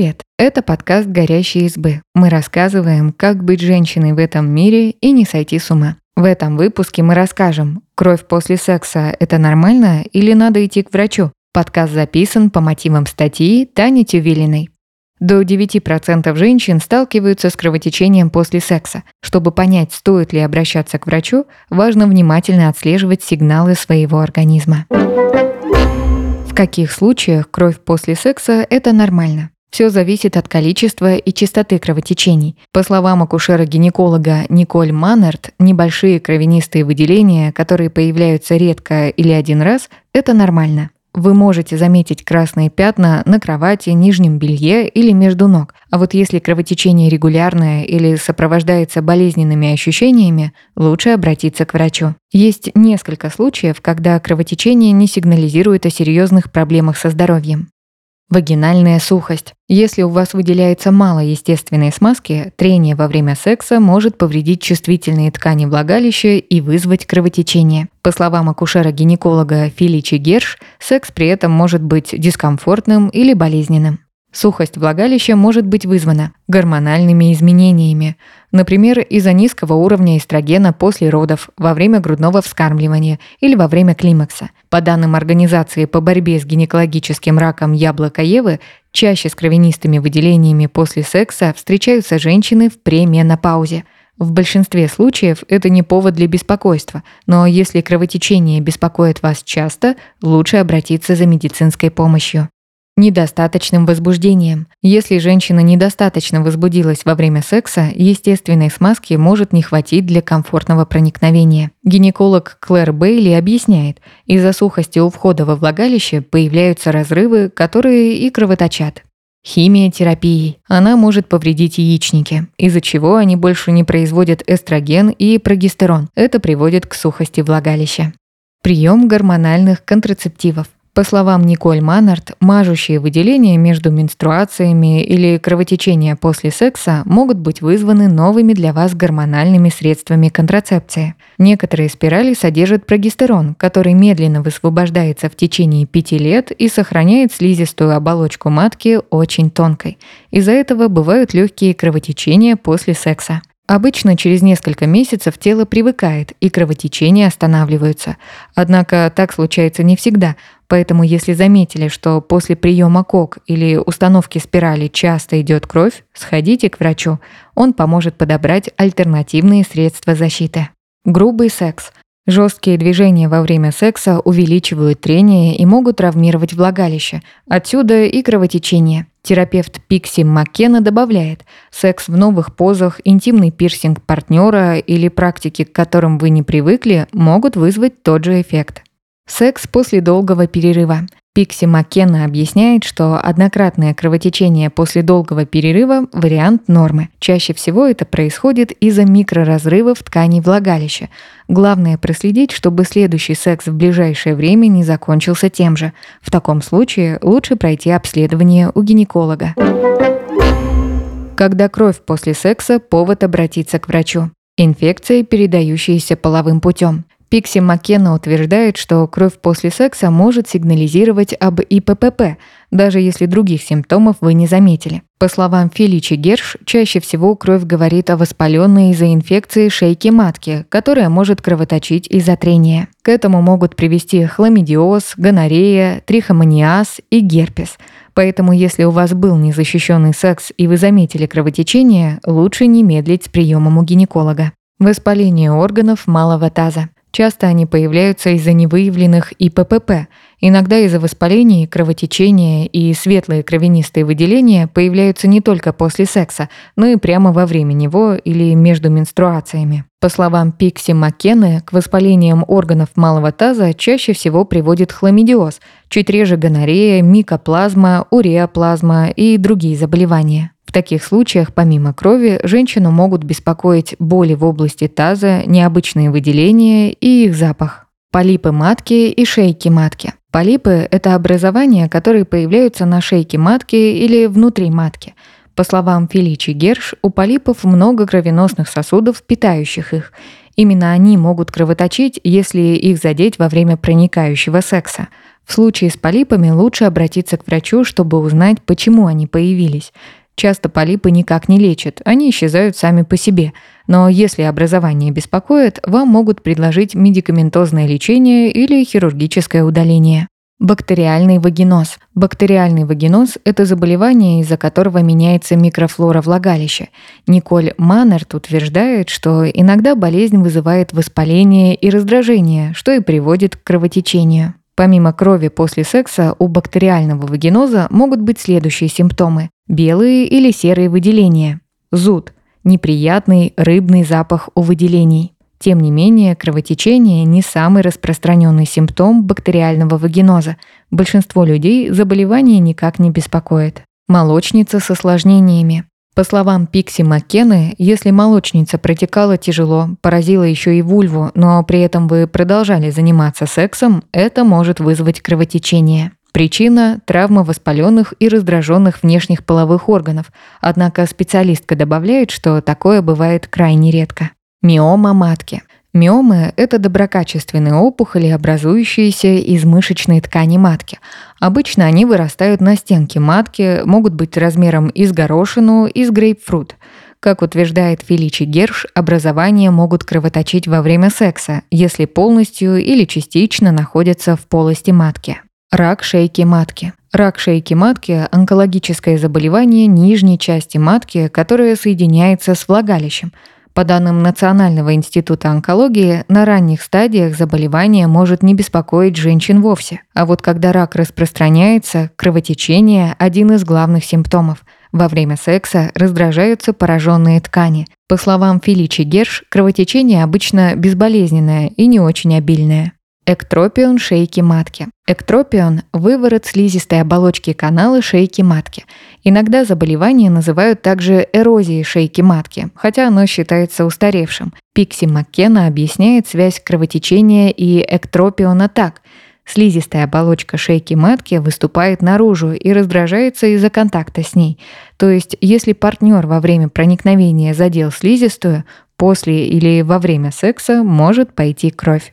Привет! Это подкаст «Горящие избы». Мы рассказываем, как быть женщиной в этом мире и не сойти с ума. В этом выпуске мы расскажем, кровь после секса – это нормально или надо идти к врачу? Подкаст записан по мотивам статьи Тани Тювилиной. До 9% женщин сталкиваются с кровотечением после секса. Чтобы понять, стоит ли обращаться к врачу, важно внимательно отслеживать сигналы своего организма. В каких случаях кровь после секса – это нормально? Все зависит от количества и частоты кровотечений. По словам акушера-гинеколога Николь Маннерт, небольшие кровянистые выделения, которые появляются редко или один раз, это нормально. Вы можете заметить красные пятна на кровати, нижнем белье или между ног. А вот если кровотечение регулярное или сопровождается болезненными ощущениями, лучше обратиться к врачу. Есть несколько случаев, когда кровотечение не сигнализирует о серьезных проблемах со здоровьем. Вагинальная сухость. Если у вас выделяется мало естественной смазки, трение во время секса может повредить чувствительные ткани влагалища и вызвать кровотечение. По словам акушера-гинеколога Филичи Герш, секс при этом может быть дискомфортным или болезненным. Сухость влагалища может быть вызвана гормональными изменениями, например, из-за низкого уровня эстрогена после родов, во время грудного вскармливания или во время климакса. По данным Организации по борьбе с гинекологическим раком яблока Евы, чаще с кровянистыми выделениями после секса встречаются женщины в пременопаузе. В большинстве случаев это не повод для беспокойства, но если кровотечение беспокоит вас часто, лучше обратиться за медицинской помощью недостаточным возбуждением. Если женщина недостаточно возбудилась во время секса, естественной смазки может не хватить для комфортного проникновения. Гинеколог Клэр Бейли объясняет, из-за сухости у входа во влагалище появляются разрывы, которые и кровоточат. Химия. Она может повредить яичники, из-за чего они больше не производят эстроген и прогестерон. Это приводит к сухости влагалища. Прием гормональных контрацептивов. По словам Николь Маннард, мажущие выделения между менструациями или кровотечения после секса могут быть вызваны новыми для вас гормональными средствами контрацепции. Некоторые спирали содержат прогестерон, который медленно высвобождается в течение пяти лет и сохраняет слизистую оболочку матки очень тонкой. Из-за этого бывают легкие кровотечения после секса. Обычно через несколько месяцев тело привыкает и кровотечения останавливаются. Однако так случается не всегда, поэтому если заметили, что после приема КОК или установки спирали часто идет кровь, сходите к врачу. Он поможет подобрать альтернативные средства защиты. Грубый секс. Жесткие движения во время секса увеличивают трение и могут травмировать влагалище. Отсюда и кровотечение. Терапевт Пикси Маккена добавляет, секс в новых позах, интимный пирсинг партнера или практики, к которым вы не привыкли, могут вызвать тот же эффект. Секс после долгого перерыва. Пикси Маккена объясняет, что однократное кровотечение после долгого перерыва – вариант нормы. Чаще всего это происходит из-за микроразрывов тканей влагалища. Главное проследить, чтобы следующий секс в ближайшее время не закончился тем же. В таком случае лучше пройти обследование у гинеколога. Когда кровь после секса – повод обратиться к врачу. Инфекции, передающиеся половым путем. Пикси Маккена утверждает, что кровь после секса может сигнализировать об ИППП, даже если других симптомов вы не заметили. По словам Феличи Герш, чаще всего кровь говорит о воспаленной из-за инфекции шейки матки, которая может кровоточить из-за трения. К этому могут привести хламидиоз, гонорея, трихомониаз и герпес. Поэтому если у вас был незащищенный секс и вы заметили кровотечение, лучше не медлить с приемом у гинеколога. Воспаление органов малого таза. Часто они появляются из-за невыявленных ИППП, иногда из-за воспалений, кровотечения и светлые кровянистые выделения появляются не только после секса, но и прямо во время него или между менструациями. По словам Пикси Маккены, к воспалениям органов малого таза чаще всего приводит хламидиоз, чуть реже гонорея, микоплазма, уреоплазма и другие заболевания. В таких случаях, помимо крови, женщину могут беспокоить боли в области таза, необычные выделения и их запах. Полипы матки и шейки матки. Полипы – это образования, которые появляются на шейке матки или внутри матки. По словам Феличи Герш, у полипов много кровеносных сосудов, питающих их. Именно они могут кровоточить, если их задеть во время проникающего секса. В случае с полипами лучше обратиться к врачу, чтобы узнать, почему они появились. Часто полипы никак не лечат, они исчезают сами по себе. Но если образование беспокоит, вам могут предложить медикаментозное лечение или хирургическое удаление. Бактериальный вагиноз. Бактериальный вагиноз – это заболевание, из-за которого меняется микрофлора влагалища. Николь Маннерт утверждает, что иногда болезнь вызывает воспаление и раздражение, что и приводит к кровотечению. Помимо крови после секса у бактериального вагиноза могут быть следующие симптомы. Белые или серые выделения. Зуд. Неприятный рыбный запах у выделений. Тем не менее, кровотечение не самый распространенный симптом бактериального вагиноза. Большинство людей заболевание никак не беспокоит. Молочница с осложнениями. По словам Пикси Маккены, если молочница протекала тяжело, поразила еще и вульву, но при этом вы продолжали заниматься сексом, это может вызвать кровотечение. Причина – травма воспаленных и раздраженных внешних половых органов, однако специалистка добавляет, что такое бывает крайне редко. Миома матки. Миомы – это доброкачественные опухоли, образующиеся из мышечной ткани матки. Обычно они вырастают на стенке матки, могут быть размером из горошину, из грейпфрут. Как утверждает Феличи Герш, образования могут кровоточить во время секса, если полностью или частично находятся в полости матки. Рак шейки матки. Рак шейки матки – онкологическое заболевание нижней части матки, которое соединяется с влагалищем – по данным Национального института онкологии, на ранних стадиях заболевание может не беспокоить женщин вовсе. А вот когда рак распространяется, кровотечение – один из главных симптомов. Во время секса раздражаются пораженные ткани. По словам Филичи Герш, кровотечение обычно безболезненное и не очень обильное. Эктропион шейки матки. Эктропион – выворот слизистой оболочки канала шейки матки. Иногда заболевание называют также эрозией шейки матки, хотя оно считается устаревшим. Пикси Маккена объясняет связь кровотечения и эктропиона так – Слизистая оболочка шейки матки выступает наружу и раздражается из-за контакта с ней. То есть, если партнер во время проникновения задел слизистую, после или во время секса может пойти кровь.